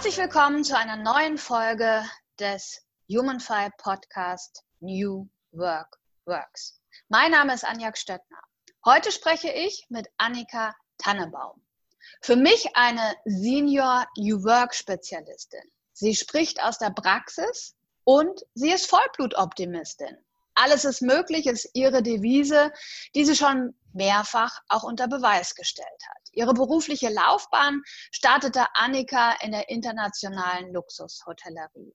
Herzlich willkommen zu einer neuen Folge des HumanFi Podcast New Work Works. Mein Name ist Anja Stöttner. Heute spreche ich mit Annika Tannebaum. Für mich eine Senior New Work Spezialistin. Sie spricht aus der Praxis und sie ist Vollblutoptimistin. Alles ist möglich ist ihre Devise, die sie schon mehrfach auch unter Beweis gestellt hat. Ihre berufliche Laufbahn startete Annika in der internationalen Luxushotellerie.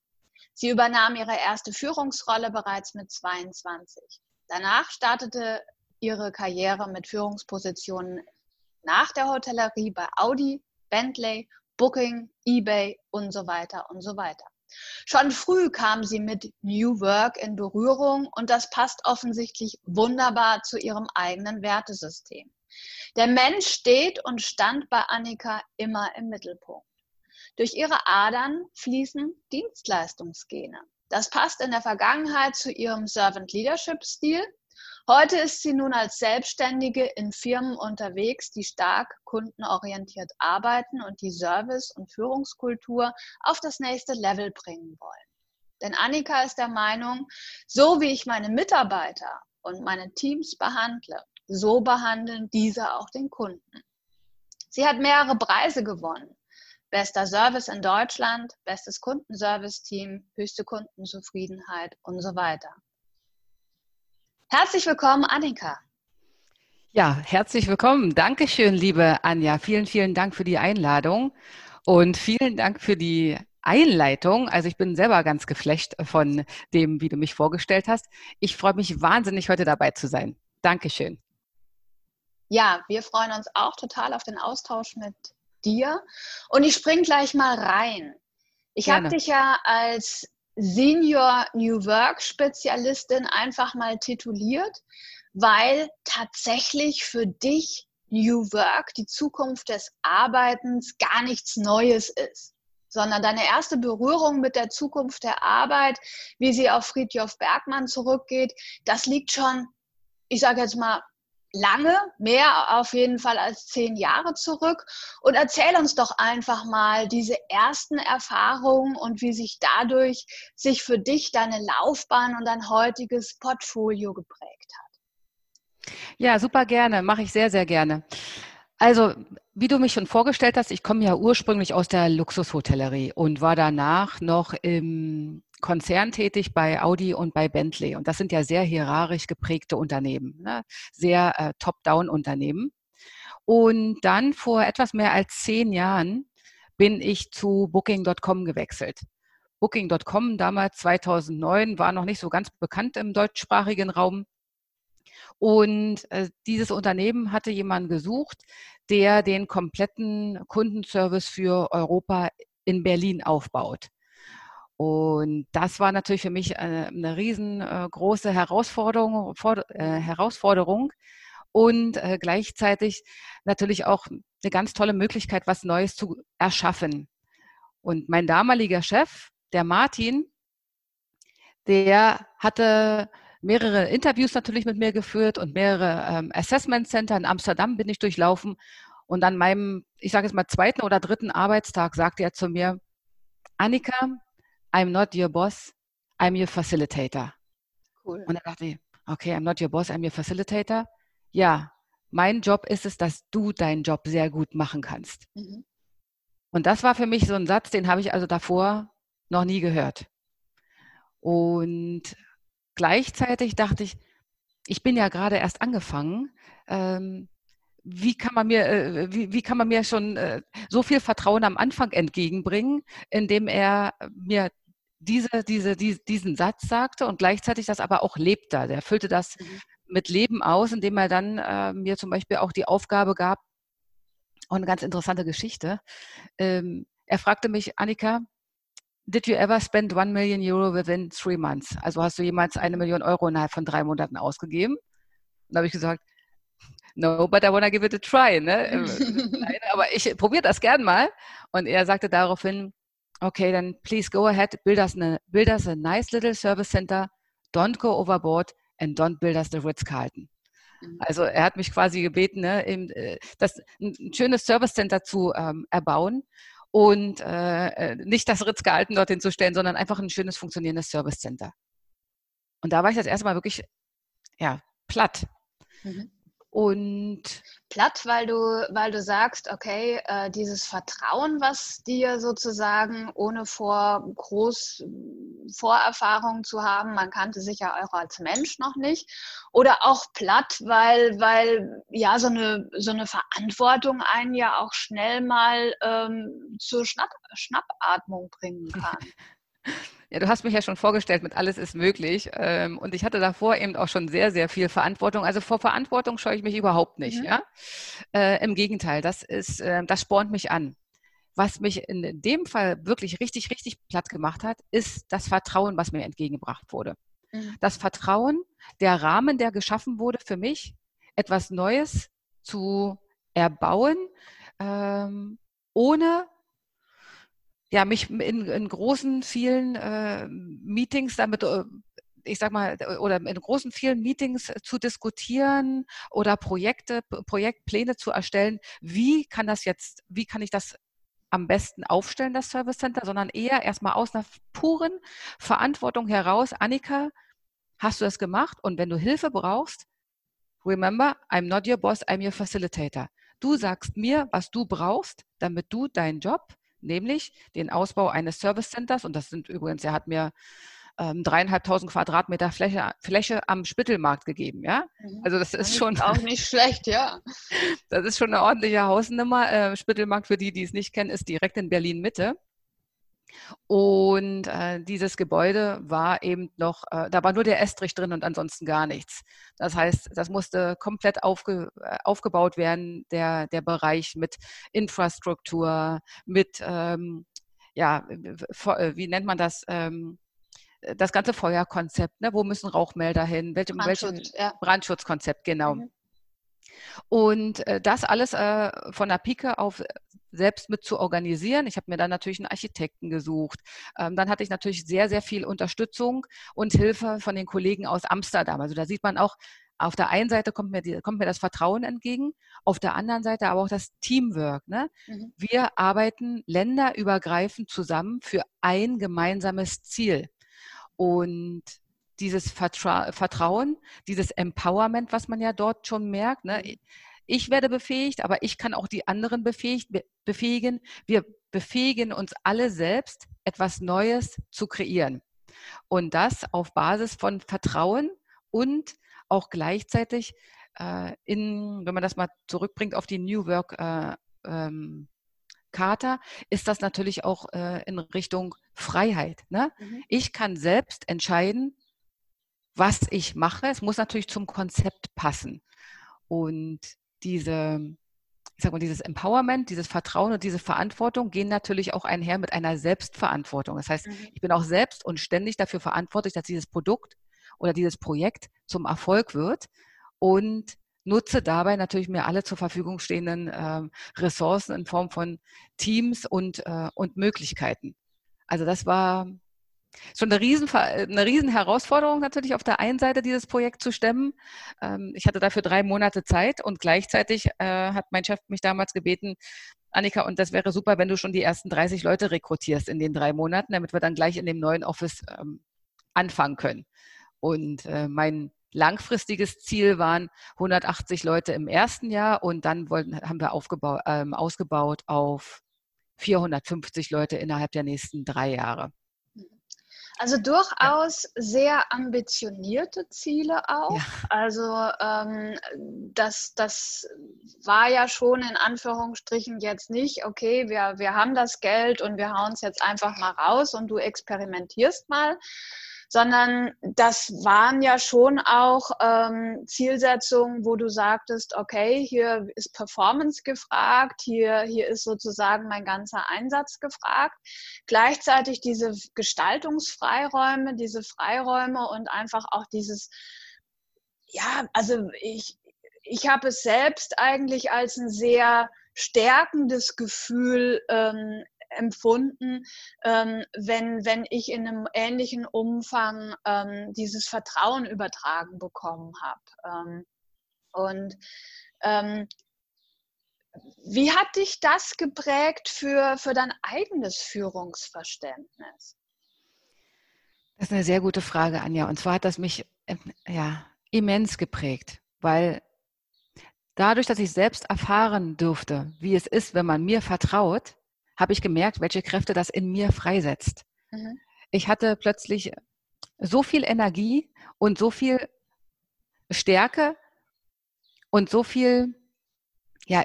Sie übernahm ihre erste Führungsrolle bereits mit 22. Danach startete ihre Karriere mit Führungspositionen nach der Hotellerie bei Audi, Bentley, Booking, eBay und so weiter und so weiter. Schon früh kam sie mit New Work in Berührung und das passt offensichtlich wunderbar zu ihrem eigenen Wertesystem. Der Mensch steht und stand bei Annika immer im Mittelpunkt. Durch ihre Adern fließen Dienstleistungsgene. Das passt in der Vergangenheit zu ihrem Servant Leadership Stil Heute ist sie nun als Selbstständige in Firmen unterwegs, die stark kundenorientiert arbeiten und die Service- und Führungskultur auf das nächste Level bringen wollen. Denn Annika ist der Meinung, so wie ich meine Mitarbeiter und meine Teams behandle, so behandeln diese auch den Kunden. Sie hat mehrere Preise gewonnen. Bester Service in Deutschland, bestes Kundenservice-Team, höchste Kundenzufriedenheit und so weiter. Herzlich willkommen, Annika. Ja, herzlich willkommen. Dankeschön, liebe Anja. Vielen, vielen Dank für die Einladung und vielen Dank für die Einleitung. Also ich bin selber ganz geflecht von dem, wie du mich vorgestellt hast. Ich freue mich wahnsinnig, heute dabei zu sein. Dankeschön. Ja, wir freuen uns auch total auf den Austausch mit dir. Und ich spring gleich mal rein. Ich habe dich ja als Senior New Work Spezialistin einfach mal tituliert, weil tatsächlich für dich New Work, die Zukunft des Arbeitens, gar nichts Neues ist, sondern deine erste Berührung mit der Zukunft der Arbeit, wie sie auf Friedjof Bergmann zurückgeht, das liegt schon, ich sage jetzt mal, lange, mehr auf jeden Fall als zehn Jahre zurück. Und erzähl uns doch einfach mal diese ersten Erfahrungen und wie sich dadurch sich für dich deine Laufbahn und dein heutiges Portfolio geprägt hat. Ja, super gerne, mache ich sehr, sehr gerne. Also, wie du mich schon vorgestellt hast, ich komme ja ursprünglich aus der Luxushotellerie und war danach noch im Konzern tätig bei Audi und bei Bentley. Und das sind ja sehr hierarchisch geprägte Unternehmen, ne? sehr äh, top-down-Unternehmen. Und dann vor etwas mehr als zehn Jahren bin ich zu Booking.com gewechselt. Booking.com damals 2009 war noch nicht so ganz bekannt im deutschsprachigen Raum. Und äh, dieses Unternehmen hatte jemanden gesucht, der den kompletten Kundenservice für Europa in Berlin aufbaut. Und das war natürlich für mich eine, eine riesengroße Herausforderung, äh, Herausforderung und äh, gleichzeitig natürlich auch eine ganz tolle Möglichkeit, was Neues zu erschaffen. Und mein damaliger Chef, der Martin, der hatte mehrere Interviews natürlich mit mir geführt und mehrere ähm, Assessment Center in Amsterdam bin ich durchlaufen. Und an meinem, ich sage jetzt mal, zweiten oder dritten Arbeitstag sagte er zu mir, Annika, I'm not your boss, I'm your facilitator. Cool. Und dann dachte ich, okay, I'm not your boss, I'm your facilitator. Ja, mein Job ist es, dass du deinen Job sehr gut machen kannst. Mhm. Und das war für mich so ein Satz, den habe ich also davor noch nie gehört. Und gleichzeitig dachte ich, ich bin ja gerade erst angefangen. Ähm, wie kann man mir, äh, wie, wie, kann man mir schon äh, so viel Vertrauen am Anfang entgegenbringen, indem er mir diese, diese, die, diesen Satz sagte und gleichzeitig das aber auch lebte. Der füllte das mhm. mit Leben aus, indem er dann äh, mir zum Beispiel auch die Aufgabe gab, und eine ganz interessante Geschichte. Ähm, er fragte mich, Annika, did you ever spend one million euro within three months? Also hast du jemals eine Million Euro innerhalb von drei Monaten ausgegeben? Und da habe ich gesagt, no, but I wanna give it a try. Ne? Nein, aber ich probiere das gern mal. Und er sagte daraufhin, okay, then please go ahead, build us, a, build us a nice little service center, don't go overboard and don't build us the Ritz-Carlton. Mhm. Also er hat mich quasi gebeten, ne, äh, das, ein schönes Service Center zu ähm, erbauen. und äh, äh nicht das Ritz-Gehalten dorthin zu stellen, sondern einfach ein schönes funktionierendes Service Center. Und da war ich das erste Mal wirklich ja, platt. Mhm. Und platt, weil du, weil du sagst, okay, äh, dieses Vertrauen, was dir sozusagen ohne vor groß Vorerfahrung zu haben, man kannte sich ja auch als Mensch noch nicht, oder auch platt, weil, weil ja so eine, so eine Verantwortung einen ja auch schnell mal ähm, zur Schnapp, Schnappatmung bringen kann. Ja, du hast mich ja schon vorgestellt, mit alles ist möglich. Ähm, und ich hatte davor eben auch schon sehr, sehr viel Verantwortung. Also vor Verantwortung scheue ich mich überhaupt nicht. Mhm. Ja? Äh, Im Gegenteil, das ist, äh, das spornt mich an. Was mich in dem Fall wirklich richtig, richtig platt gemacht hat, ist das Vertrauen, was mir entgegengebracht wurde. Mhm. Das Vertrauen, der Rahmen, der geschaffen wurde für mich, etwas Neues zu erbauen, ähm, ohne ja, mich in, in großen, vielen äh, Meetings damit, äh, ich sag mal, oder in großen, vielen Meetings zu diskutieren oder Projekte, Projektpläne zu erstellen. Wie kann das jetzt, wie kann ich das am besten aufstellen, das Service Center, sondern eher erstmal aus einer puren Verantwortung heraus. Annika, hast du das gemacht? Und wenn du Hilfe brauchst, remember, I'm not your boss, I'm your facilitator. Du sagst mir, was du brauchst, damit du deinen Job nämlich den Ausbau eines Service Centers. Und das sind übrigens, er hat mir ähm, dreieinhalbtausend Quadratmeter Fläche, Fläche am Spittelmarkt gegeben, ja. Mhm. Also das ist schon auch nicht schlecht, ja. Das ist schon eine ordentliche Hausnummer. Äh, Spittelmarkt für die, die es nicht kennen, ist direkt in Berlin Mitte. Und äh, dieses Gebäude war eben noch, äh, da war nur der Estrich drin und ansonsten gar nichts. Das heißt, das musste komplett aufge, äh, aufgebaut werden, der, der Bereich mit Infrastruktur, mit, ähm, ja, äh, wie nennt man das? Ähm, das ganze Feuerkonzept, ne? wo müssen Rauchmelder hin, welche, Brandschutz, ja. Brandschutzkonzept, genau. Mhm. Und äh, das alles äh, von der Pike auf selbst mit zu organisieren. Ich habe mir dann natürlich einen Architekten gesucht. Ähm, dann hatte ich natürlich sehr, sehr viel Unterstützung und Hilfe von den Kollegen aus Amsterdam. Also da sieht man auch, auf der einen Seite kommt mir, die, kommt mir das Vertrauen entgegen, auf der anderen Seite aber auch das Teamwork. Ne? Mhm. Wir arbeiten länderübergreifend zusammen für ein gemeinsames Ziel. Und dieses Vertra Vertrauen, dieses Empowerment, was man ja dort schon merkt, ne? Ich werde befähigt, aber ich kann auch die anderen befähigt, befähigen. Wir befähigen uns alle selbst, etwas Neues zu kreieren. Und das auf Basis von Vertrauen und auch gleichzeitig äh, in, wenn man das mal zurückbringt auf die New Work äh, ähm, Charta, ist das natürlich auch äh, in Richtung Freiheit. Ne? Mhm. Ich kann selbst entscheiden, was ich mache. Es muss natürlich zum Konzept passen. Und diese, ich sag mal, dieses Empowerment, dieses Vertrauen und diese Verantwortung gehen natürlich auch einher mit einer Selbstverantwortung. Das heißt, mhm. ich bin auch selbst und ständig dafür verantwortlich, dass dieses Produkt oder dieses Projekt zum Erfolg wird und nutze dabei natürlich mir alle zur Verfügung stehenden äh, Ressourcen in Form von Teams und, äh, und Möglichkeiten. Also das war schon eine riesen, eine riesen Herausforderung natürlich auf der einen Seite dieses Projekt zu stemmen. Ähm, ich hatte dafür drei Monate Zeit und gleichzeitig äh, hat mein Chef mich damals gebeten, Annika, und das wäre super, wenn du schon die ersten 30 Leute rekrutierst in den drei Monaten, damit wir dann gleich in dem neuen Office ähm, anfangen können. Und äh, mein langfristiges Ziel waren 180 Leute im ersten Jahr und dann wollten, haben wir aufgebaut, ähm, ausgebaut auf 450 Leute innerhalb der nächsten drei Jahre. Also durchaus sehr ambitionierte Ziele auch. Ja. Also ähm, das, das war ja schon in Anführungsstrichen jetzt nicht, okay, wir, wir haben das Geld und wir hauen es jetzt einfach mal raus und du experimentierst mal, sondern das waren ja schon auch ähm, Zielsetzungen, wo du sagtest, okay, hier ist Performance gefragt, hier, hier ist sozusagen mein ganzer Einsatz gefragt. Gleichzeitig diese Gestaltungsfreiräume, diese Freiräume und einfach auch dieses, ja, also ich, ich habe es selbst eigentlich als ein sehr stärkendes Gefühl ähm, empfunden, ähm, wenn, wenn ich in einem ähnlichen Umfang ähm, dieses Vertrauen übertragen bekommen habe. Ähm, und ähm, wie hat dich das geprägt für, für dein eigenes Führungsverständnis? Das ist eine sehr gute Frage, Anja. Und zwar hat das mich ähm, ja, immens geprägt, weil dadurch, dass ich selbst erfahren durfte, wie es ist, wenn man mir vertraut, habe ich gemerkt, welche Kräfte das in mir freisetzt. Mhm. Ich hatte plötzlich so viel Energie und so viel Stärke und so viel ja,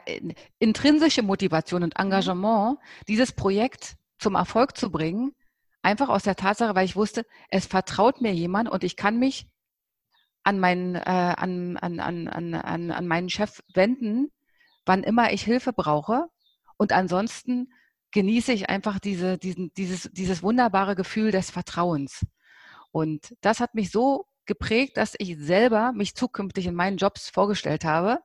intrinsische Motivation und mhm. Engagement, dieses Projekt zum Erfolg zu bringen, einfach aus der Tatsache, weil ich wusste, es vertraut mir jemand und ich kann mich an meinen, äh, an, an, an, an, an meinen Chef wenden, wann immer ich Hilfe brauche. Und ansonsten genieße ich einfach diese, diesen, dieses, dieses wunderbare Gefühl des Vertrauens. Und das hat mich so geprägt, dass ich selber mich zukünftig in meinen Jobs vorgestellt habe.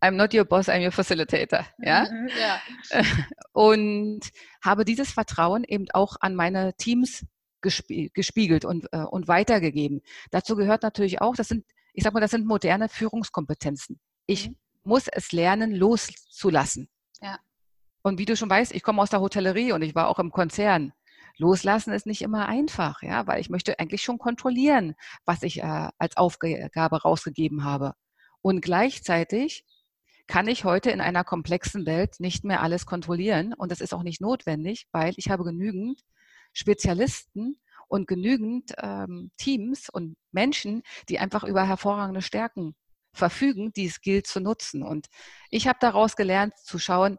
I'm not your boss, I'm your facilitator. Ja? Mhm, ja. Und habe dieses Vertrauen eben auch an meine Teams gespiegelt und, äh, und weitergegeben. Dazu gehört natürlich auch, das sind, ich sag mal, das sind moderne Führungskompetenzen. Ich mhm. muss es lernen, loszulassen. Und wie du schon weißt, ich komme aus der Hotellerie und ich war auch im Konzern. Loslassen ist nicht immer einfach, ja, weil ich möchte eigentlich schon kontrollieren, was ich äh, als Aufgabe rausgegeben habe. Und gleichzeitig kann ich heute in einer komplexen Welt nicht mehr alles kontrollieren. Und das ist auch nicht notwendig, weil ich habe genügend Spezialisten und genügend ähm, Teams und Menschen, die einfach über hervorragende Stärken verfügen, die es gilt zu nutzen. Und ich habe daraus gelernt zu schauen,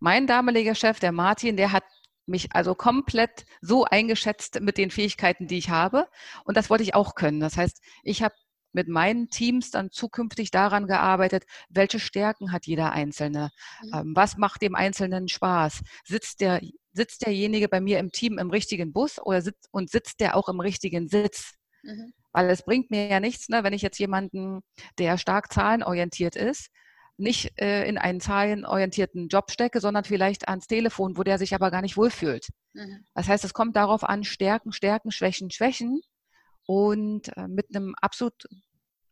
mein damaliger Chef, der Martin, der hat mich also komplett so eingeschätzt mit den Fähigkeiten, die ich habe. Und das wollte ich auch können. Das heißt, ich habe mit meinen Teams dann zukünftig daran gearbeitet, welche Stärken hat jeder Einzelne? Mhm. Ähm, was macht dem Einzelnen Spaß? Sitzt der sitzt derjenige bei mir im Team im richtigen Bus oder sitzt, und sitzt der auch im richtigen Sitz? Mhm. Weil es bringt mir ja nichts, ne, wenn ich jetzt jemanden, der stark zahlenorientiert ist, nicht äh, in einen zahlenorientierten Job stecke, sondern vielleicht ans Telefon, wo der sich aber gar nicht wohlfühlt. Mhm. Das heißt, es kommt darauf an, Stärken, Stärken, Schwächen, Schwächen und äh, mit einem absolut,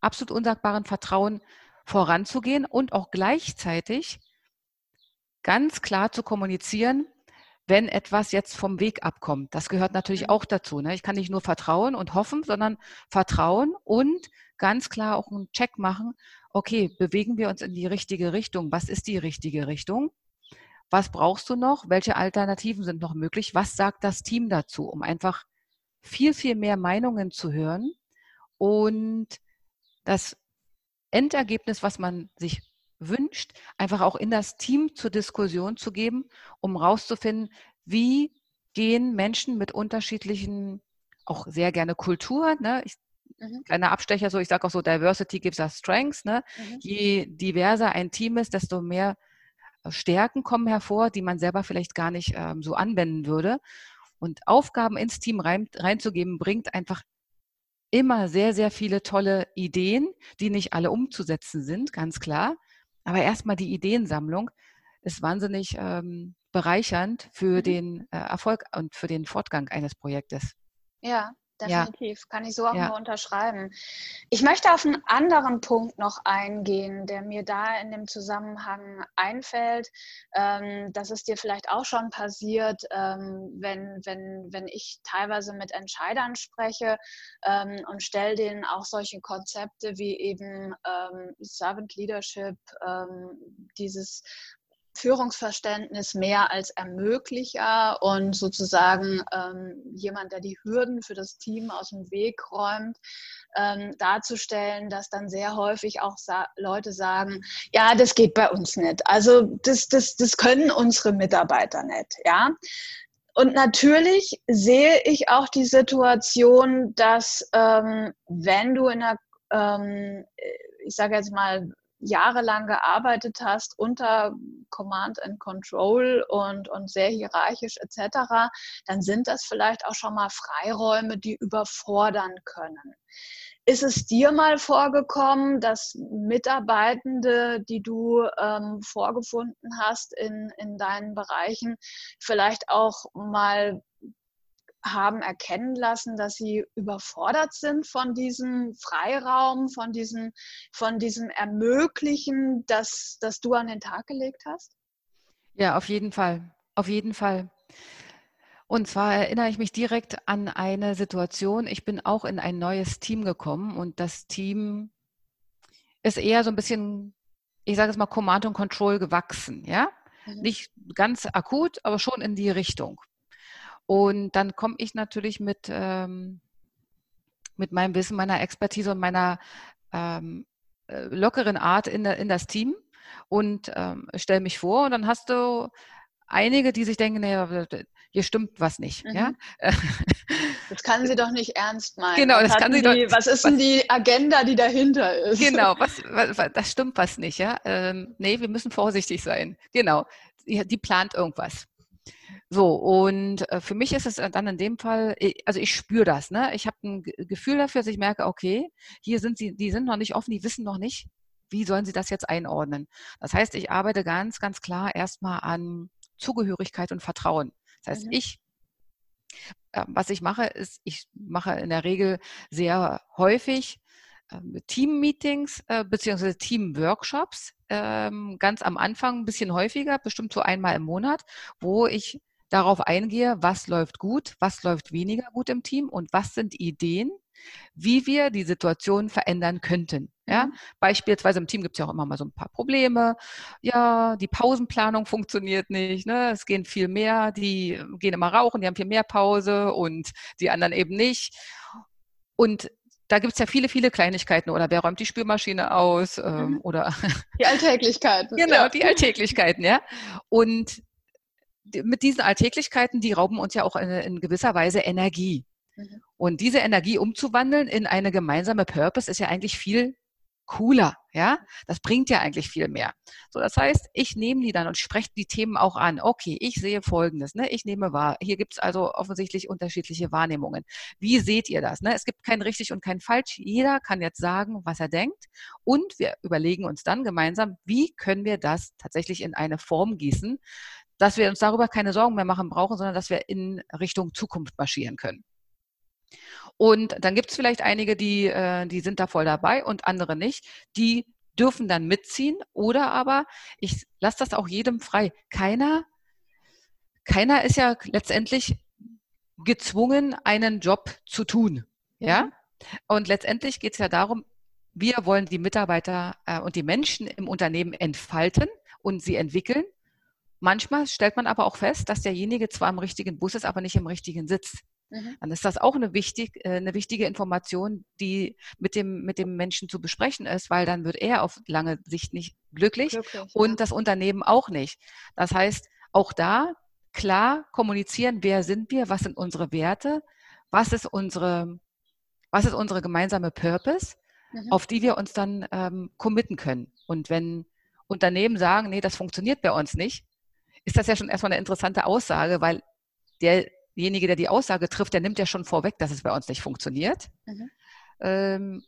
absolut unsagbaren Vertrauen voranzugehen und auch gleichzeitig ganz klar zu kommunizieren, wenn etwas jetzt vom Weg abkommt. Das gehört natürlich mhm. auch dazu. Ne? Ich kann nicht nur vertrauen und hoffen, sondern vertrauen und ganz klar auch einen Check machen. Okay, bewegen wir uns in die richtige Richtung? Was ist die richtige Richtung? Was brauchst du noch? Welche Alternativen sind noch möglich? Was sagt das Team dazu, um einfach viel, viel mehr Meinungen zu hören und das Endergebnis, was man sich wünscht, einfach auch in das Team zur Diskussion zu geben, um rauszufinden, wie gehen Menschen mit unterschiedlichen, auch sehr gerne Kulturen, ne? Ich, mhm. kleiner Abstecher, so ich sage auch so, Diversity gives us strengths. Ne? Mhm. Je diverser ein Team ist, desto mehr äh, Stärken kommen hervor, die man selber vielleicht gar nicht ähm, so anwenden würde. Und Aufgaben ins Team rein, reinzugeben, bringt einfach immer sehr, sehr viele tolle Ideen, die nicht alle umzusetzen sind, ganz klar. Aber erstmal die Ideensammlung ist wahnsinnig ähm, bereichernd für mhm. den äh, Erfolg und für den Fortgang eines Projektes. Ja, definitiv. Ja. Kann ich so auch ja. nur unterschreiben. Ich möchte auf einen anderen Punkt noch eingehen, der mir da in dem Zusammenhang einfällt. Ähm, das ist dir vielleicht auch schon passiert, ähm, wenn, wenn, wenn ich teilweise mit Entscheidern spreche ähm, und stelle denen auch solche Konzepte wie eben ähm, Servant Leadership, ähm, dieses Führungsverständnis mehr als Ermöglicher und sozusagen ähm, jemand, der die Hürden für das Team aus dem Weg räumt, ähm, darzustellen, dass dann sehr häufig auch sa Leute sagen, ja, das geht bei uns nicht. Also das, das, das können unsere Mitarbeiter nicht. Ja? Und natürlich sehe ich auch die Situation, dass ähm, wenn du in einer, ähm, ich sage jetzt mal, jahrelang gearbeitet hast unter Command and Control und, und sehr hierarchisch etc., dann sind das vielleicht auch schon mal Freiräume, die überfordern können. Ist es dir mal vorgekommen, dass Mitarbeitende, die du ähm, vorgefunden hast in, in deinen Bereichen, vielleicht auch mal haben erkennen lassen, dass sie überfordert sind von diesem Freiraum, von diesem, von diesem Ermöglichen, das, das du an den Tag gelegt hast? Ja, auf jeden Fall. Auf jeden Fall. Und zwar erinnere ich mich direkt an eine Situation. Ich bin auch in ein neues Team gekommen und das Team ist eher so ein bisschen, ich sage es mal, Command und Control gewachsen, ja? Mhm. Nicht ganz akut, aber schon in die Richtung. Und dann komme ich natürlich mit, ähm, mit meinem Wissen, meiner Expertise und meiner ähm, äh, lockeren Art in, in das Team und ähm, stelle mich vor. Und dann hast du einige, die sich denken, naja, hier stimmt was nicht. Mhm. Ja? Das kann sie doch nicht ernst meinen. Genau, das kann sie die, doch. Was ist was, denn die Agenda, die dahinter ist? Genau, was, was, das stimmt was nicht. Ja? Ähm, nee, wir müssen vorsichtig sein. Genau, die, die plant irgendwas. So, und äh, für mich ist es dann in dem Fall, also ich spüre das, ne? Ich habe ein Gefühl dafür, dass ich merke, okay, hier sind sie, die sind noch nicht offen, die wissen noch nicht, wie sollen sie das jetzt einordnen. Das heißt, ich arbeite ganz, ganz klar erstmal an Zugehörigkeit und Vertrauen. Das heißt, mhm. ich äh, was ich mache, ist, ich mache in der Regel sehr häufig ähm, Team-Meetings äh, bzw. Team-Workshops, ähm, ganz am Anfang ein bisschen häufiger, bestimmt so einmal im Monat, wo ich darauf eingehe, was läuft gut, was läuft weniger gut im Team und was sind Ideen, wie wir die Situation verändern könnten. Ja? Mhm. Beispielsweise im Team gibt es ja auch immer mal so ein paar Probleme. Ja, die Pausenplanung funktioniert nicht. Ne? Es gehen viel mehr, die gehen immer rauchen, die haben viel mehr Pause und die anderen eben nicht. Und da gibt es ja viele, viele Kleinigkeiten. Oder wer räumt die Spülmaschine aus? Ähm, mhm. Oder die Alltäglichkeiten. genau, ja. die Alltäglichkeiten, ja. Und mit diesen Alltäglichkeiten, die rauben uns ja auch in, in gewisser Weise Energie. Mhm. Und diese Energie umzuwandeln in eine gemeinsame Purpose ist ja eigentlich viel cooler, ja? Das bringt ja eigentlich viel mehr. So, das heißt, ich nehme die dann und spreche die Themen auch an. Okay, ich sehe Folgendes, ne? Ich nehme wahr. Hier gibt es also offensichtlich unterschiedliche Wahrnehmungen. Wie seht ihr das? Ne? Es gibt kein richtig und kein falsch. Jeder kann jetzt sagen, was er denkt. Und wir überlegen uns dann gemeinsam, wie können wir das tatsächlich in eine Form gießen, dass wir uns darüber keine Sorgen mehr machen brauchen, sondern dass wir in Richtung Zukunft marschieren können. Und dann gibt es vielleicht einige, die, äh, die sind da voll dabei und andere nicht. Die dürfen dann mitziehen oder aber ich lasse das auch jedem frei. Keiner, keiner ist ja letztendlich gezwungen, einen Job zu tun. Ja? Mhm. Und letztendlich geht es ja darum, wir wollen die Mitarbeiter äh, und die Menschen im Unternehmen entfalten und sie entwickeln. Manchmal stellt man aber auch fest, dass derjenige zwar im richtigen Bus ist, aber nicht im richtigen Sitz. Mhm. Dann ist das auch eine, wichtig, äh, eine wichtige Information, die mit dem, mit dem Menschen zu besprechen ist, weil dann wird er auf lange Sicht nicht glücklich, glücklich und ja. das Unternehmen auch nicht. Das heißt, auch da klar kommunizieren, wer sind wir, was sind unsere Werte, was ist unsere, was ist unsere gemeinsame Purpose, mhm. auf die wir uns dann ähm, committen können. Und wenn Unternehmen sagen, nee, das funktioniert bei uns nicht, ist das ja schon erstmal eine interessante Aussage, weil derjenige, der die Aussage trifft, der nimmt ja schon vorweg, dass es bei uns nicht funktioniert. Mhm. Ähm,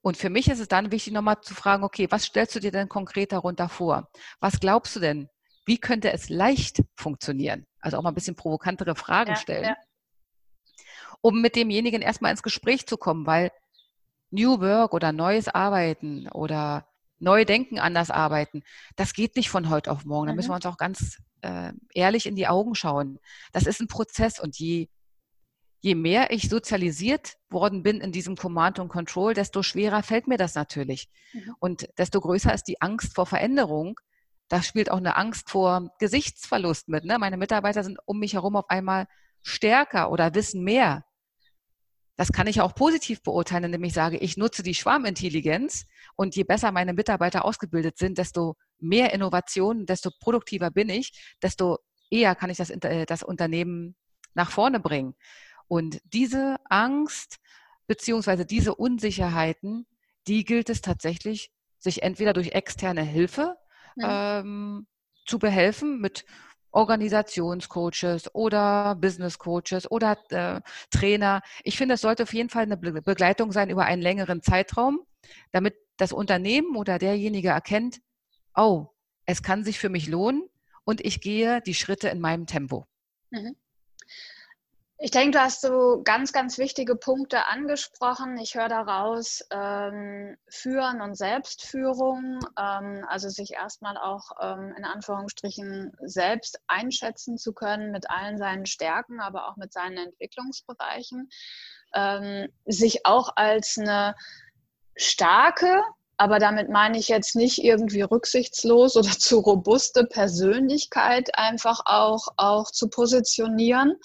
und für mich ist es dann wichtig, nochmal zu fragen, okay, was stellst du dir denn konkret darunter vor? Was glaubst du denn? Wie könnte es leicht funktionieren? Also auch mal ein bisschen provokantere Fragen ja, stellen, ja. um mit demjenigen erstmal ins Gespräch zu kommen, weil New Work oder neues Arbeiten oder neu denken, anders arbeiten, das geht nicht von heute auf morgen. Da müssen mhm. wir uns auch ganz äh, ehrlich in die Augen schauen. Das ist ein Prozess und je, je mehr ich sozialisiert worden bin in diesem Command und Control, desto schwerer fällt mir das natürlich. Mhm. Und desto größer ist die Angst vor Veränderung. Da spielt auch eine Angst vor Gesichtsverlust mit. Ne? Meine Mitarbeiter sind um mich herum auf einmal stärker oder wissen mehr. Das kann ich auch positiv beurteilen, indem ich sage, ich nutze die Schwarmintelligenz und je besser meine Mitarbeiter ausgebildet sind, desto mehr Innovation, desto produktiver bin ich, desto eher kann ich das, äh, das Unternehmen nach vorne bringen. Und diese Angst beziehungsweise diese Unsicherheiten, die gilt es tatsächlich, sich entweder durch externe Hilfe ja. ähm, zu behelfen mit Organisationscoaches oder Business Coaches oder äh, Trainer. Ich finde, es sollte auf jeden Fall eine Begleitung sein über einen längeren Zeitraum, damit das Unternehmen oder derjenige erkennt, oh, es kann sich für mich lohnen und ich gehe die Schritte in meinem Tempo. Mhm. Ich denke, du hast so ganz, ganz wichtige Punkte angesprochen. Ich höre daraus ähm, Führen und Selbstführung, ähm, also sich erstmal auch ähm, in Anführungsstrichen selbst einschätzen zu können mit allen seinen Stärken, aber auch mit seinen Entwicklungsbereichen. Ähm, sich auch als eine starke, aber damit meine ich jetzt nicht irgendwie rücksichtslos oder zu robuste Persönlichkeit einfach auch, auch zu positionieren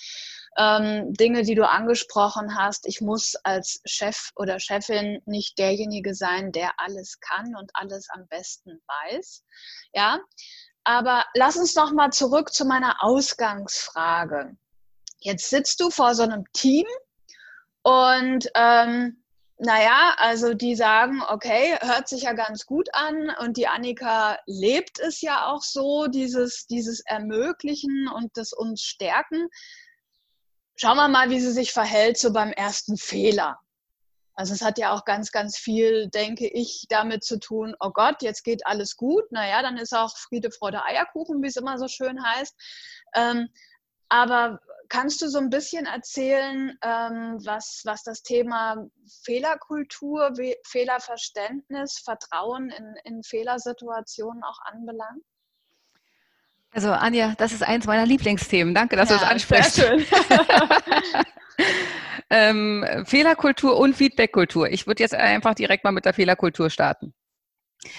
ähm, Dinge, die du angesprochen hast. Ich muss als Chef oder Chefin nicht derjenige sein, der alles kann und alles am besten weiß. Ja, aber lass uns noch mal zurück zu meiner Ausgangsfrage. Jetzt sitzt du vor so einem Team und ähm, naja, also die sagen, okay, hört sich ja ganz gut an und die Annika lebt es ja auch so, dieses, dieses Ermöglichen und das uns stärken. Schauen wir mal, wie sie sich verhält so beim ersten Fehler. Also es hat ja auch ganz, ganz viel, denke ich, damit zu tun, oh Gott, jetzt geht alles gut. Naja, dann ist auch Friede, Freude, Eierkuchen, wie es immer so schön heißt. Ähm, aber kannst du so ein bisschen erzählen, ähm, was, was das Thema Fehlerkultur, Fehlerverständnis, Vertrauen in, in Fehlersituationen auch anbelangt? Also Anja, das ist eins meiner Lieblingsthemen. Danke, dass ja, du es ansprichst. Sehr schön. ähm, Fehlerkultur und Feedbackkultur. Ich würde jetzt einfach direkt mal mit der Fehlerkultur starten.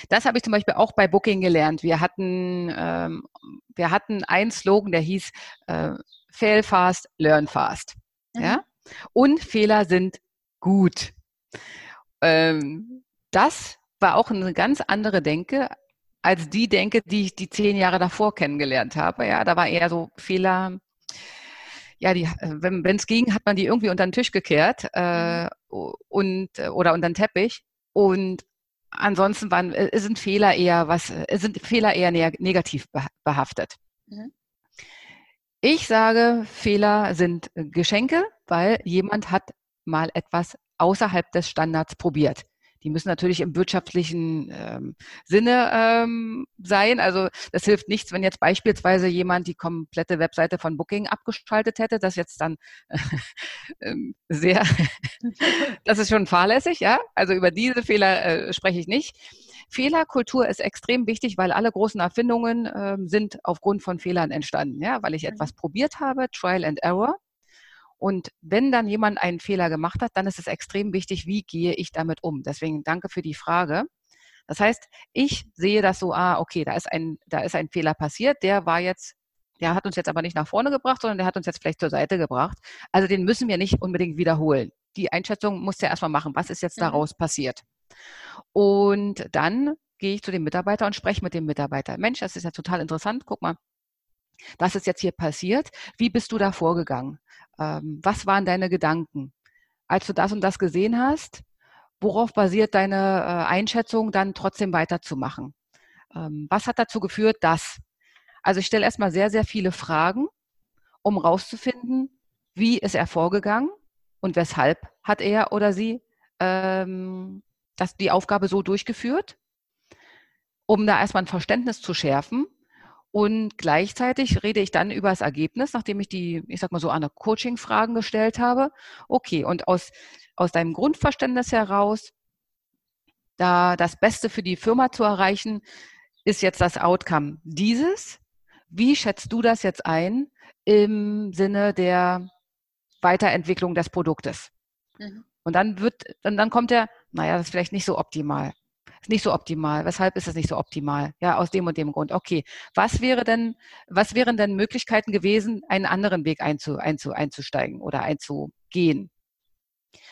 Das habe ich zum Beispiel auch bei Booking gelernt. Wir hatten, ähm, wir hatten einen Slogan, der hieß äh, Fail fast, learn fast. Mhm. Ja? Und Fehler sind gut. Ähm, das war auch eine ganz andere Denke als die denke, die ich die zehn Jahre davor kennengelernt habe. Ja, da war eher so Fehler. Ja, die, wenn es ging, hat man die irgendwie unter den Tisch gekehrt äh, mhm. und oder unter den Teppich. Und ansonsten waren, äh, sind Fehler eher was, äh, sind Fehler eher negativ behaftet. Mhm. Ich sage, Fehler sind Geschenke, weil jemand hat mal etwas außerhalb des Standards probiert. Die müssen natürlich im wirtschaftlichen ähm, Sinne ähm, sein. Also das hilft nichts, wenn jetzt beispielsweise jemand die komplette Webseite von Booking abgeschaltet hätte. Das jetzt dann äh, sehr, das ist schon fahrlässig, ja. Also über diese Fehler äh, spreche ich nicht. Fehlerkultur ist extrem wichtig, weil alle großen Erfindungen äh, sind aufgrund von Fehlern entstanden, ja, weil ich mhm. etwas probiert habe, Trial and Error. Und wenn dann jemand einen Fehler gemacht hat, dann ist es extrem wichtig, wie gehe ich damit um. Deswegen danke für die Frage. Das heißt, ich sehe das so, ah, okay, da ist ein, da ist ein Fehler passiert, der war jetzt, der hat uns jetzt aber nicht nach vorne gebracht, sondern der hat uns jetzt vielleicht zur Seite gebracht. Also den müssen wir nicht unbedingt wiederholen. Die Einschätzung muss ja erstmal machen, was ist jetzt mhm. daraus passiert. Und dann gehe ich zu dem Mitarbeiter und spreche mit dem Mitarbeiter. Mensch, das ist ja total interessant. Guck mal, das ist jetzt hier passiert. Wie bist du da vorgegangen? Ähm, was waren deine Gedanken? Als du das und das gesehen hast, worauf basiert deine äh, Einschätzung, dann trotzdem weiterzumachen? Ähm, was hat dazu geführt, dass? Also ich stelle erstmal sehr, sehr viele Fragen, um rauszufinden, wie ist er vorgegangen und weshalb hat er oder sie ähm, das, die Aufgabe so durchgeführt, um da erstmal ein Verständnis zu schärfen und gleichzeitig rede ich dann über das Ergebnis, nachdem ich die, ich sag mal so, eine Coaching-Fragen gestellt habe. Okay, und aus, aus deinem Grundverständnis heraus, da das Beste für die Firma zu erreichen, ist jetzt das Outcome dieses. Wie schätzt du das jetzt ein im Sinne der Weiterentwicklung des Produktes? Mhm. Und dann wird, dann, dann kommt der, naja, das ist vielleicht nicht so optimal ist nicht so optimal. Weshalb ist es nicht so optimal? Ja, aus dem und dem Grund. Okay. Was wäre denn, was wären denn Möglichkeiten gewesen, einen anderen Weg einzu, einzu, einzusteigen oder einzugehen?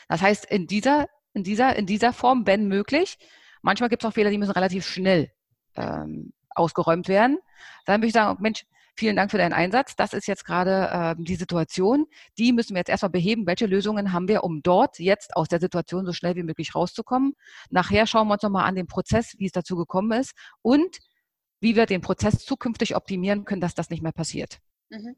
Das heißt, in dieser, in dieser, in dieser Form, wenn möglich, manchmal gibt es auch Fehler, die müssen relativ schnell ähm, ausgeräumt werden. Dann würde ich sagen, Mensch, vielen Dank für deinen Einsatz. Das ist jetzt gerade äh, die Situation. Die müssen wir jetzt erstmal beheben. Welche Lösungen haben wir, um dort jetzt aus der Situation so schnell wie möglich rauszukommen? Nachher schauen wir uns nochmal an den Prozess, wie es dazu gekommen ist und wie wir den Prozess zukünftig optimieren können, dass das nicht mehr passiert. Mhm.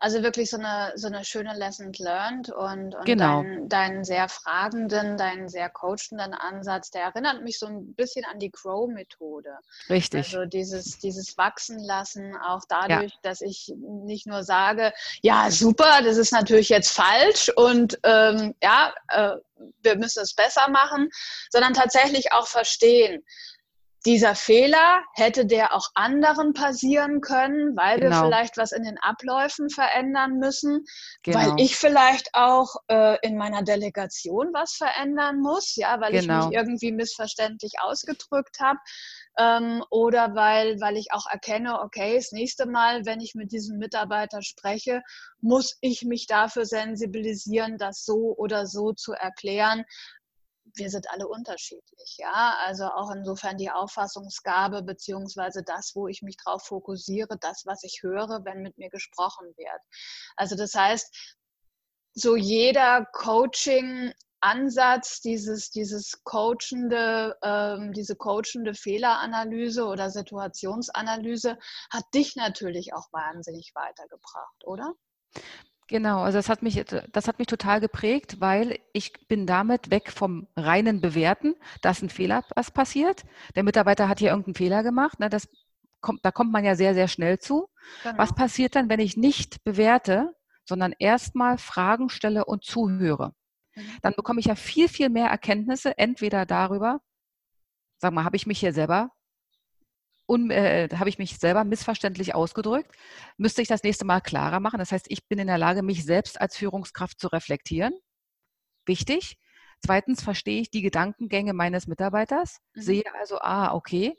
Also wirklich so eine, so eine schöne Lesson learned und, und genau. deinen, deinen sehr fragenden, deinen sehr coachenden Ansatz, der erinnert mich so ein bisschen an die Crow-Methode. Richtig. Also dieses, dieses Wachsen lassen, auch dadurch, ja. dass ich nicht nur sage, ja, super, das ist natürlich jetzt falsch und ähm, ja, äh, wir müssen es besser machen, sondern tatsächlich auch verstehen, dieser Fehler hätte der auch anderen passieren können, weil genau. wir vielleicht was in den Abläufen verändern müssen, genau. weil ich vielleicht auch äh, in meiner Delegation was verändern muss, ja, weil genau. ich mich genau. irgendwie missverständlich ausgedrückt habe. Ähm, oder weil, weil ich auch erkenne, okay, das nächste Mal, wenn ich mit diesem Mitarbeiter spreche, muss ich mich dafür sensibilisieren, das so oder so zu erklären, wir sind alle unterschiedlich, ja. Also auch insofern die Auffassungsgabe beziehungsweise das, wo ich mich drauf fokussiere, das, was ich höre, wenn mit mir gesprochen wird. Also das heißt, so jeder Coaching Ansatz, dieses, dieses coachende, ähm, diese coachende Fehleranalyse oder Situationsanalyse hat dich natürlich auch wahnsinnig weitergebracht, oder? Genau, also das hat mich, das hat mich total geprägt, weil ich bin damit weg vom reinen Bewerten, dass ein Fehler was passiert. Der Mitarbeiter hat hier irgendeinen Fehler gemacht. Ne, das kommt, da kommt man ja sehr, sehr schnell zu. Genau. Was passiert dann, wenn ich nicht bewerte, sondern erstmal Fragen stelle und zuhöre? Mhm. Dann bekomme ich ja viel, viel mehr Erkenntnisse, entweder darüber, sag mal, habe ich mich hier selber un, äh, habe ich mich selber missverständlich ausgedrückt, müsste ich das nächste Mal klarer machen. Das heißt, ich bin in der Lage, mich selbst als Führungskraft zu reflektieren. Wichtig. Zweitens verstehe ich die Gedankengänge meines Mitarbeiters, mhm. sehe also, ah, okay,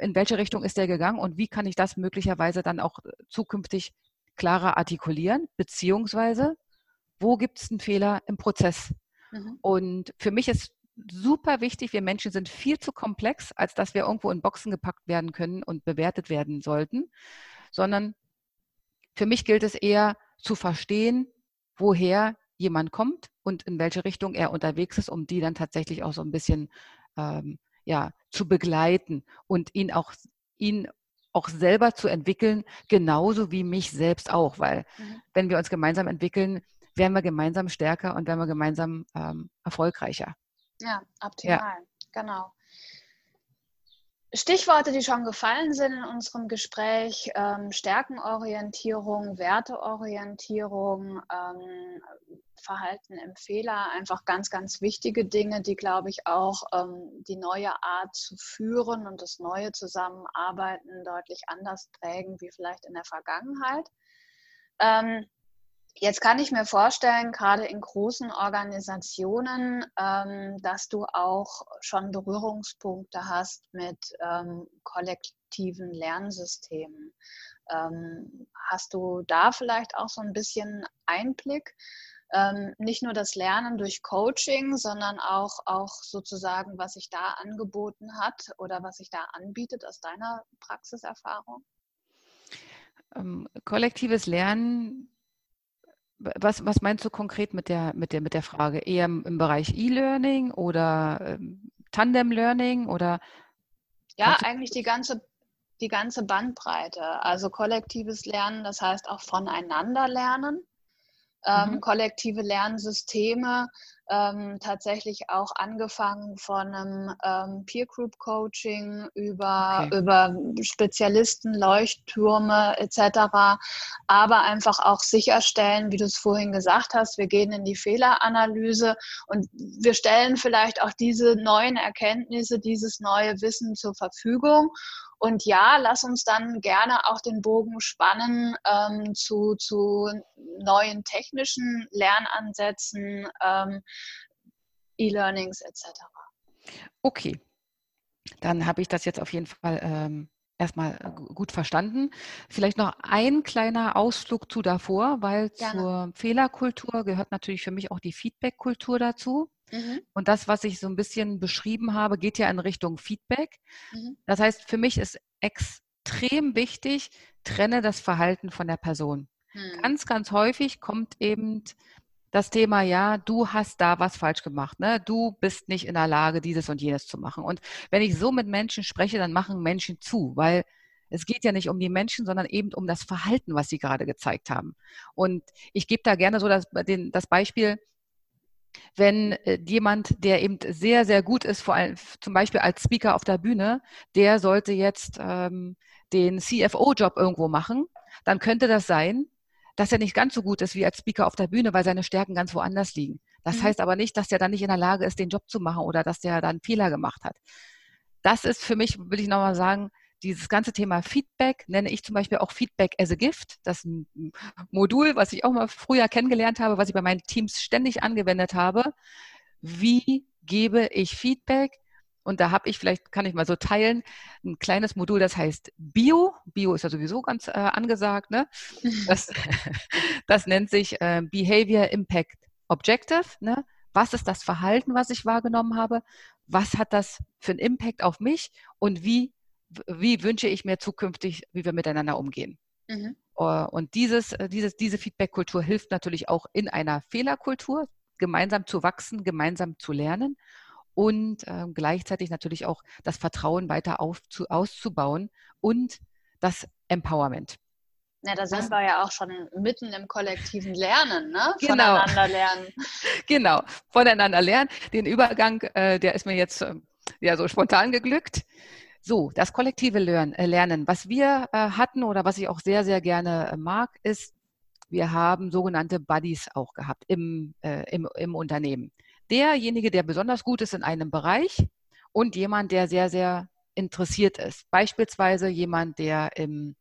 in welche Richtung ist der gegangen und wie kann ich das möglicherweise dann auch äh, zukünftig klarer artikulieren, beziehungsweise wo gibt es einen Fehler im Prozess? Mhm. Und für mich ist super wichtig. Wir Menschen sind viel zu komplex, als dass wir irgendwo in Boxen gepackt werden können und bewertet werden sollten, sondern für mich gilt es eher zu verstehen, woher jemand kommt und in welche Richtung er unterwegs ist, um die dann tatsächlich auch so ein bisschen ähm, ja, zu begleiten und ihn auch, ihn auch selber zu entwickeln, genauso wie mich selbst auch, weil mhm. wenn wir uns gemeinsam entwickeln, werden wir gemeinsam stärker und werden wir gemeinsam ähm, erfolgreicher. Ja, optimal, ja. genau. Stichworte, die schon gefallen sind in unserem Gespräch, ähm, Stärkenorientierung, Werteorientierung, ähm, Verhalten im Fehler, einfach ganz, ganz wichtige Dinge, die, glaube ich, auch ähm, die neue Art zu führen und das neue Zusammenarbeiten deutlich anders prägen wie vielleicht in der Vergangenheit. Jetzt kann ich mir vorstellen, gerade in großen Organisationen, ähm, dass du auch schon Berührungspunkte hast mit ähm, kollektiven Lernsystemen. Ähm, hast du da vielleicht auch so ein bisschen Einblick? Nicht nur das Lernen durch Coaching, sondern auch, auch sozusagen, was sich da angeboten hat oder was sich da anbietet aus deiner Praxiserfahrung? Kollektives Lernen was, was meinst du konkret mit der, mit der, mit der Frage? Eher im Bereich E-Learning oder ähm, Tandem-Learning oder? Ja, eigentlich die ganze, die ganze Bandbreite. Also kollektives Lernen, das heißt auch voneinander lernen. Ähm, mhm. kollektive Lernsysteme, ähm, tatsächlich auch angefangen von einem ähm, Peer Group Coaching über, okay. über Spezialisten, Leuchttürme etc. Aber einfach auch sicherstellen, wie du es vorhin gesagt hast, wir gehen in die Fehleranalyse und wir stellen vielleicht auch diese neuen Erkenntnisse, dieses neue Wissen zur Verfügung und ja, lass uns dann gerne auch den Bogen spannen ähm, zu, zu neuen technischen Lernansätzen, ähm, E-Learnings etc. Okay, dann habe ich das jetzt auf jeden Fall ähm, erstmal äh, gut verstanden. Vielleicht noch ein kleiner Ausflug zu davor, weil Gerne. zur Fehlerkultur gehört natürlich für mich auch die Feedback-Kultur dazu. Mhm. Und das, was ich so ein bisschen beschrieben habe, geht ja in Richtung Feedback. Mhm. Das heißt, für mich ist extrem wichtig, trenne das Verhalten von der Person. Mhm. Ganz, ganz häufig kommt eben das Thema, ja, du hast da was falsch gemacht, ne? Du bist nicht in der Lage, dieses und jenes zu machen. Und wenn ich so mit Menschen spreche, dann machen Menschen zu, weil Es geht ja nicht um die Menschen, sondern eben um das Verhalten, was sie gerade gezeigt haben. Und ich gebe da gerne so das, den, das Beispiel, wenn äh, jemand, der eben sehr, sehr gut ist, vor allem zum Beispiel als Speaker auf der Bühne, der sollte jetzt ähm, den CFO-Job irgendwo machen, dann könnte das sein, dass er nicht ganz so gut ist wie als Speaker auf der Bühne, weil seine Stärken ganz woanders liegen. Das mhm. heißt aber nicht, dass der dann nicht in der Lage ist, den Job zu machen oder dass der dann Fehler gemacht hat. Das ist für mich, will ich nochmal sagen, dieses ganze Thema Feedback nenne ich zum Beispiel auch Feedback as a Gift. Das ist ein Modul, was ich auch mal früher kennengelernt habe, was ich bei meinen Teams ständig angewendet habe. Wie gebe ich Feedback? Und da habe ich, vielleicht kann ich mal so teilen, ein kleines Modul, das heißt Bio. Bio ist ja sowieso ganz äh, angesagt. Ne? Das, das nennt sich äh, Behavior Impact Objective. Ne? Was ist das Verhalten, was ich wahrgenommen habe? Was hat das für einen Impact auf mich? Und wie, wie wünsche ich mir zukünftig, wie wir miteinander umgehen? Mhm. Äh, und dieses, äh, dieses, diese Feedback-Kultur hilft natürlich auch in einer Fehlerkultur, gemeinsam zu wachsen, gemeinsam zu lernen und äh, gleichzeitig natürlich auch das Vertrauen weiter auf, zu, auszubauen und das Empowerment. Ja, da sind wir ja auch schon mitten im kollektiven Lernen, ne? Genau. Voneinander lernen. Genau, voneinander lernen. Den Übergang, äh, der ist mir jetzt äh, ja so spontan geglückt. So, das kollektive äh, Lernen. Was wir äh, hatten oder was ich auch sehr, sehr gerne äh, mag, ist, wir haben sogenannte Buddies auch gehabt im, äh, im, im Unternehmen. Derjenige, der besonders gut ist in einem Bereich und jemand, der sehr, sehr interessiert ist. Beispielsweise jemand, der im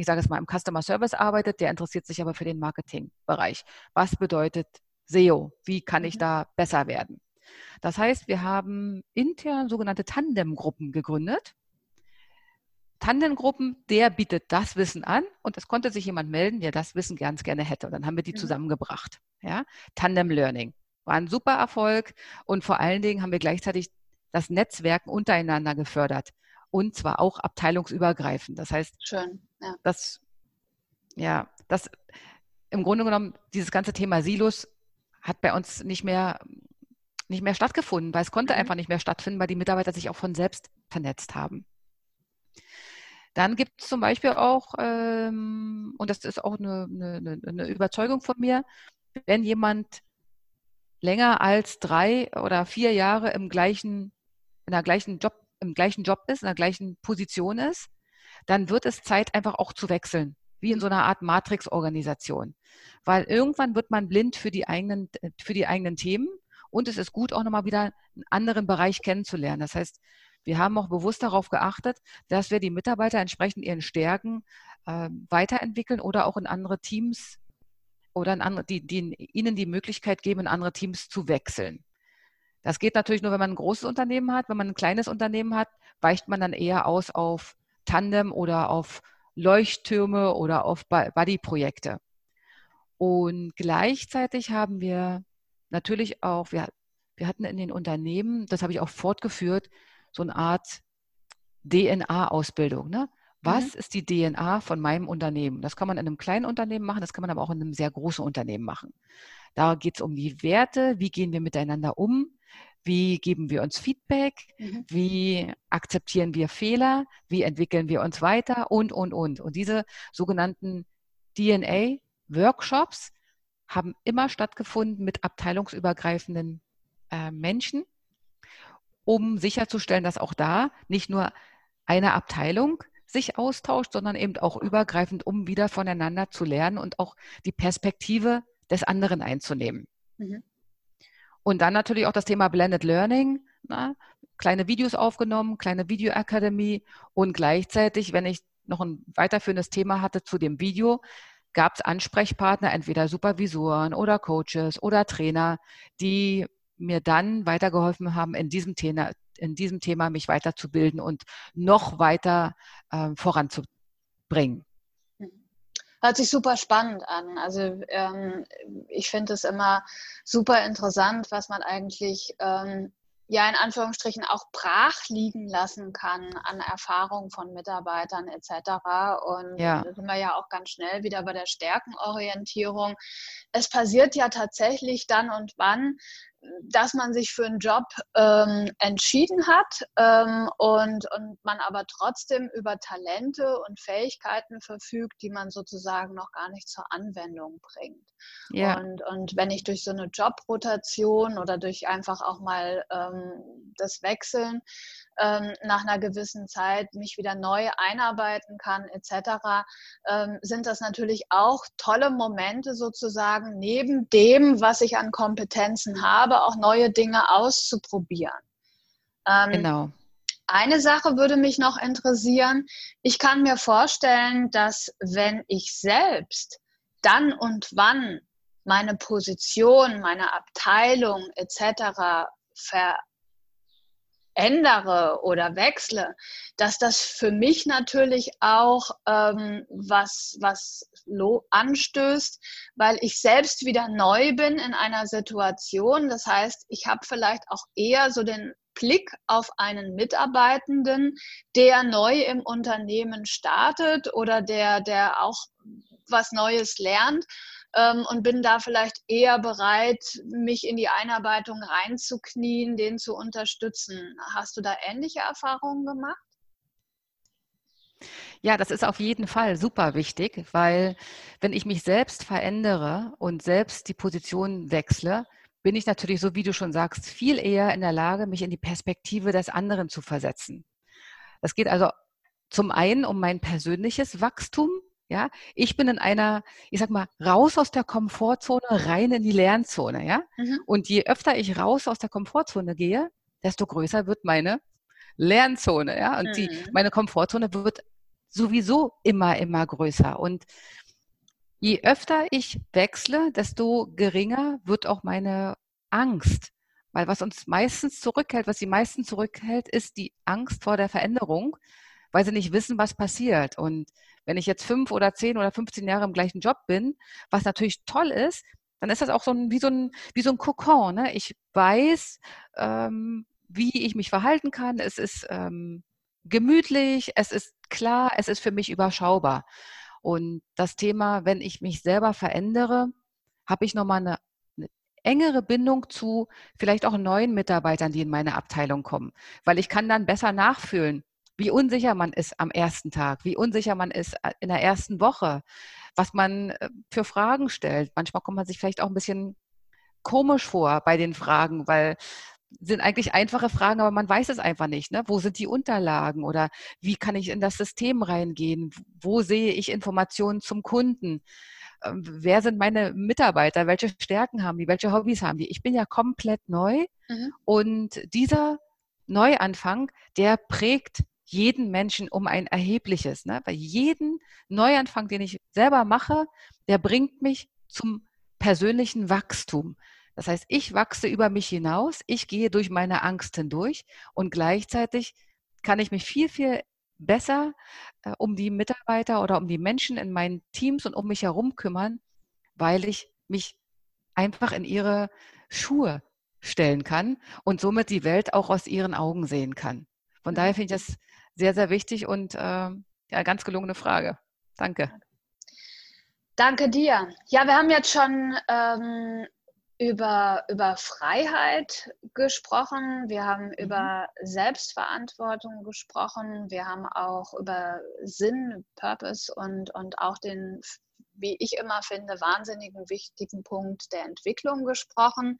ich sage es mal, im Customer Service arbeitet, der interessiert sich aber für den Marketingbereich. Was bedeutet SEO? Wie kann ich mhm. da besser werden? Das heißt, wir haben intern sogenannte Tandemgruppen gegründet. Tandemgruppen, der bietet das Wissen an und es konnte sich jemand melden, der das Wissen ganz gerne hätte. Und dann haben wir die mhm. zusammengebracht. Ja? Tandem Learning war ein super Erfolg und vor allen Dingen haben wir gleichzeitig das Netzwerken untereinander gefördert und zwar auch abteilungsübergreifend. Das heißt, Schön, ja. dass ja, das im Grunde genommen dieses ganze Thema Silos hat bei uns nicht mehr nicht mehr stattgefunden, weil es konnte mhm. einfach nicht mehr stattfinden, weil die Mitarbeiter sich auch von selbst vernetzt haben. Dann gibt es zum Beispiel auch, ähm, und das ist auch eine, eine, eine Überzeugung von mir, wenn jemand länger als drei oder vier Jahre im gleichen, in der gleichen Job im gleichen Job ist, in der gleichen Position ist, dann wird es Zeit, einfach auch zu wechseln, wie in so einer Art Matrix-Organisation. Weil irgendwann wird man blind für die eigenen, für die eigenen Themen und es ist gut, auch nochmal wieder einen anderen Bereich kennenzulernen. Das heißt, wir haben auch bewusst darauf geachtet, dass wir die Mitarbeiter entsprechend ihren Stärken äh, weiterentwickeln oder auch in andere Teams oder andere, die, die ihnen die Möglichkeit geben, in andere Teams zu wechseln. Das geht natürlich nur, wenn man ein großes Unternehmen hat. Wenn man ein kleines Unternehmen hat, weicht man dann eher aus auf Tandem oder auf Leuchttürme oder auf Buddy-Projekte. Und gleichzeitig haben wir natürlich auch, wir, wir hatten in den Unternehmen, das habe ich auch fortgeführt, so eine Art DNA-Ausbildung. Ne? Was mhm. ist die DNA von meinem Unternehmen? Das kann man in einem kleinen Unternehmen machen, das kann man aber auch in einem sehr großen Unternehmen machen. Da geht es um die Werte, wie gehen wir miteinander um, wie geben wir uns Feedback? Mhm. Wie akzeptieren wir Fehler? Wie entwickeln wir uns weiter? Und, und, und. Und diese sogenannten DNA-Workshops haben immer stattgefunden mit abteilungsübergreifenden äh, Menschen, um sicherzustellen, dass auch da nicht nur eine Abteilung sich austauscht, sondern eben auch übergreifend, um wieder voneinander zu lernen und auch die Perspektive des anderen einzunehmen. Mhm. Und dann natürlich auch das Thema Blended Learning. Na, kleine Videos aufgenommen, kleine Videoakademie und gleichzeitig, wenn ich noch ein weiterführendes Thema hatte zu dem Video, gab es Ansprechpartner, entweder Supervisoren oder Coaches oder Trainer, die mir dann weitergeholfen haben, in diesem Thema, in diesem Thema mich weiterzubilden und noch weiter äh, voranzubringen. Hört sich super spannend an. Also ähm, ich finde es immer super interessant, was man eigentlich ähm, ja in Anführungsstrichen auch brach liegen lassen kann an Erfahrung von Mitarbeitern etc. Und ja. da sind wir ja auch ganz schnell wieder bei der Stärkenorientierung. Es passiert ja tatsächlich dann und wann, dass man sich für einen Job ähm, entschieden hat ähm, und, und man aber trotzdem über Talente und Fähigkeiten verfügt, die man sozusagen noch gar nicht zur Anwendung bringt. Ja. Und, und wenn ich durch so eine Jobrotation oder durch einfach auch mal ähm, das Wechseln ähm, nach einer gewissen Zeit mich wieder neu einarbeiten kann etc., ähm, sind das natürlich auch tolle Momente sozusagen, neben dem, was ich an Kompetenzen habe, auch neue Dinge auszuprobieren. Ähm, genau. Eine Sache würde mich noch interessieren. Ich kann mir vorstellen, dass wenn ich selbst dann und wann meine Position, meine Abteilung etc. ver ändere oder wechsle, dass das für mich natürlich auch ähm, was, was anstößt, weil ich selbst wieder neu bin in einer Situation. Das heißt, ich habe vielleicht auch eher so den Blick auf einen Mitarbeitenden, der neu im Unternehmen startet oder der, der auch was Neues lernt ähm, und bin da vielleicht eher bereit, mich in die Einarbeitung reinzuknien, den zu unterstützen. Hast du da ähnliche Erfahrungen gemacht? Ja, das ist auf jeden Fall super wichtig, weil wenn ich mich selbst verändere und selbst die Position wechsle, bin ich natürlich, so wie du schon sagst, viel eher in der Lage, mich in die Perspektive des anderen zu versetzen. Das geht also zum einen um mein persönliches Wachstum, ja, ich bin in einer, ich sag mal, raus aus der Komfortzone, rein in die Lernzone, ja. Mhm. Und je öfter ich raus aus der Komfortzone gehe, desto größer wird meine Lernzone, ja. Und mhm. die, meine Komfortzone wird sowieso immer, immer größer. Und je öfter ich wechsle, desto geringer wird auch meine Angst. Weil was uns meistens zurückhält, was sie meistens zurückhält, ist die Angst vor der Veränderung, weil sie nicht wissen, was passiert. Und wenn ich jetzt fünf oder zehn oder 15 Jahre im gleichen Job bin, was natürlich toll ist, dann ist das auch so ein, wie so ein, wie so ein Kokon. Ne? Ich weiß, ähm, wie ich mich verhalten kann. Es ist ähm, gemütlich, es ist klar, es ist für mich überschaubar. Und das Thema, wenn ich mich selber verändere, habe ich nochmal eine, eine engere Bindung zu vielleicht auch neuen Mitarbeitern, die in meine Abteilung kommen, weil ich kann dann besser nachfühlen, wie unsicher man ist am ersten Tag, wie unsicher man ist äh, in der ersten Woche, was man äh, für Fragen stellt. Manchmal kommt man sich vielleicht auch ein bisschen komisch vor bei den Fragen, weil sind eigentlich einfache Fragen, aber man weiß es einfach nicht. Ne? Wo sind die Unterlagen oder wie kann ich in das System reingehen? Wo sehe ich Informationen zum Kunden? Ähm, wer sind meine Mitarbeiter? Welche Stärken haben die? Welche Hobbys haben die? Ich bin ja komplett neu mhm. und dieser Neuanfang, der prägt jeden Menschen um ein erhebliches. Ne? Weil jeden Neuanfang, den ich selber mache, der bringt mich zum persönlichen Wachstum. Das heißt, ich wachse über mich hinaus, ich gehe durch meine Angst hindurch und gleichzeitig kann ich mich viel, viel besser äh, um die Mitarbeiter oder um die Menschen in meinen Teams und um mich herum kümmern, weil ich mich einfach in ihre Schuhe stellen kann und somit die Welt auch aus ihren Augen sehen kann. Von daher finde ich das sehr, sehr wichtig und äh, ja, ganz gelungene Frage. Danke. Danke dir. Ja, wir haben jetzt schon ähm, über, über Freiheit gesprochen, wir haben mhm. über Selbstverantwortung gesprochen, wir haben auch über Sinn, Purpose und, und auch den, wie ich immer finde, wahnsinnigen wichtigen Punkt der Entwicklung gesprochen.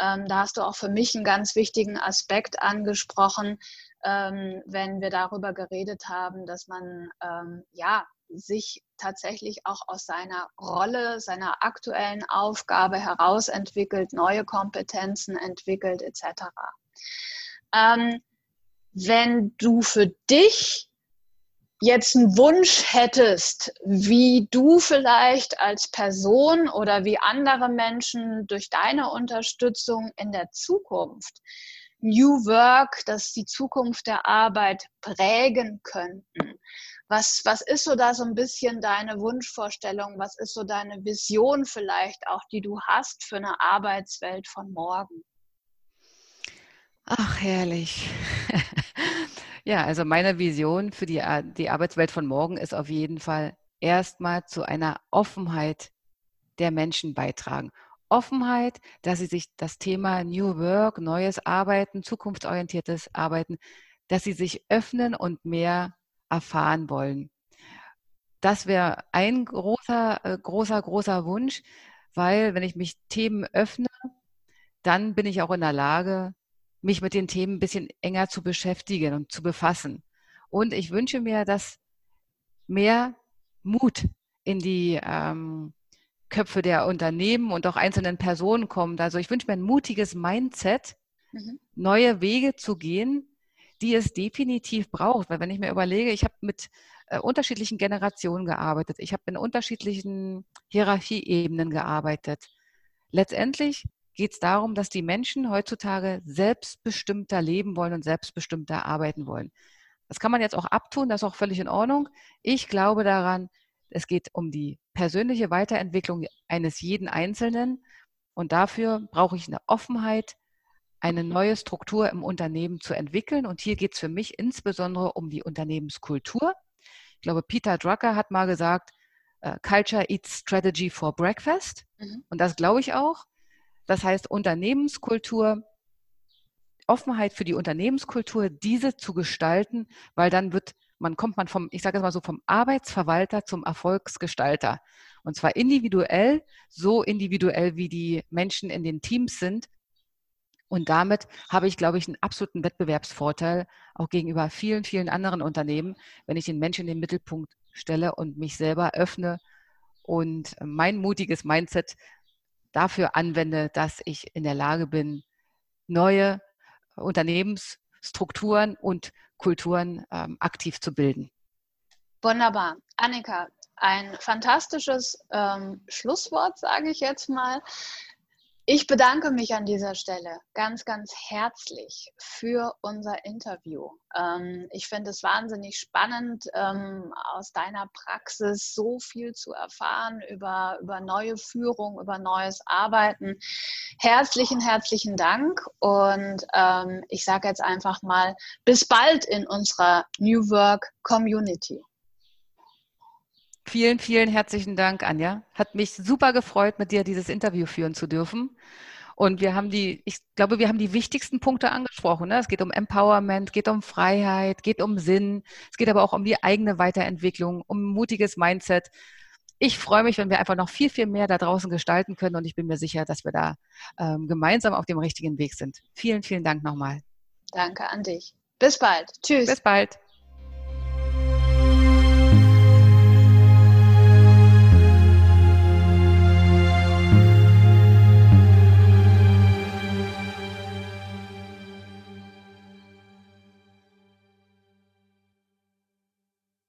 Ähm, da hast du auch für mich einen ganz wichtigen Aspekt angesprochen, ähm, wenn wir darüber geredet haben, dass man ähm, ja sich tatsächlich auch aus seiner Rolle, seiner aktuellen Aufgabe heraus entwickelt, neue Kompetenzen entwickelt etc. Ähm, wenn du für dich jetzt einen Wunsch hättest, wie du vielleicht als Person oder wie andere Menschen durch deine Unterstützung in der Zukunft New Work, das die Zukunft der Arbeit prägen könnten. Was, was ist so da so ein bisschen deine Wunschvorstellung? Was ist so deine Vision vielleicht auch, die du hast für eine Arbeitswelt von morgen? Ach, herrlich. ja, also meine Vision für die, die Arbeitswelt von morgen ist auf jeden Fall erstmal zu einer Offenheit der Menschen beitragen. Offenheit, dass sie sich das Thema New Work, neues Arbeiten, zukunftsorientiertes Arbeiten, dass sie sich öffnen und mehr erfahren wollen. Das wäre ein großer, äh, großer, großer Wunsch, weil wenn ich mich Themen öffne, dann bin ich auch in der Lage, mich mit den Themen ein bisschen enger zu beschäftigen und zu befassen. Und ich wünsche mir, dass mehr Mut in die ähm, Köpfe der Unternehmen und auch einzelnen Personen kommt. Also ich wünsche mir ein mutiges Mindset, mhm. neue Wege zu gehen, die es definitiv braucht. Weil wenn ich mir überlege, ich habe mit äh, unterschiedlichen Generationen gearbeitet, ich habe in unterschiedlichen Hierarchieebenen gearbeitet. Letztendlich geht es darum, dass die Menschen heutzutage selbstbestimmter leben wollen und selbstbestimmter arbeiten wollen. Das kann man jetzt auch abtun, das ist auch völlig in Ordnung. Ich glaube daran, es geht um die persönliche Weiterentwicklung eines jeden Einzelnen. Und dafür brauche ich eine Offenheit, eine neue Struktur im Unternehmen zu entwickeln. Und hier geht es für mich insbesondere um die Unternehmenskultur. Ich glaube, Peter Drucker hat mal gesagt, äh, Culture eats Strategy for Breakfast. Mhm. Und das glaube ich auch. Das heißt, Unternehmenskultur, Offenheit für die Unternehmenskultur, diese zu gestalten, weil dann wird man kommt man vom, ich sage es mal so, vom Arbeitsverwalter zum Erfolgsgestalter. Und zwar individuell, so individuell wie die Menschen in den Teams sind. Und damit habe ich, glaube ich, einen absoluten Wettbewerbsvorteil auch gegenüber vielen, vielen anderen Unternehmen, wenn ich den Menschen in den Mittelpunkt stelle und mich selber öffne und mein mutiges Mindset dafür anwende, dass ich in der Lage bin, neue Unternehmensstrukturen und Kulturen ähm, aktiv zu bilden. Wunderbar. Annika, ein fantastisches ähm, Schlusswort, sage ich jetzt mal. Ich bedanke mich an dieser Stelle ganz, ganz herzlich für unser Interview. Ähm, ich finde es wahnsinnig spannend, ähm, aus deiner Praxis so viel zu erfahren über, über neue Führung, über neues Arbeiten. Herzlichen, herzlichen Dank und ähm, ich sage jetzt einfach mal bis bald in unserer New Work Community. Vielen, vielen herzlichen Dank, Anja. Hat mich super gefreut, mit dir dieses Interview führen zu dürfen. Und wir haben die, ich glaube, wir haben die wichtigsten Punkte angesprochen. Ne? Es geht um Empowerment, geht um Freiheit, geht um Sinn. Es geht aber auch um die eigene Weiterentwicklung, um mutiges Mindset. Ich freue mich, wenn wir einfach noch viel, viel mehr da draußen gestalten können. Und ich bin mir sicher, dass wir da ähm, gemeinsam auf dem richtigen Weg sind. Vielen, vielen Dank nochmal. Danke an dich. Bis bald. Tschüss. Bis bald.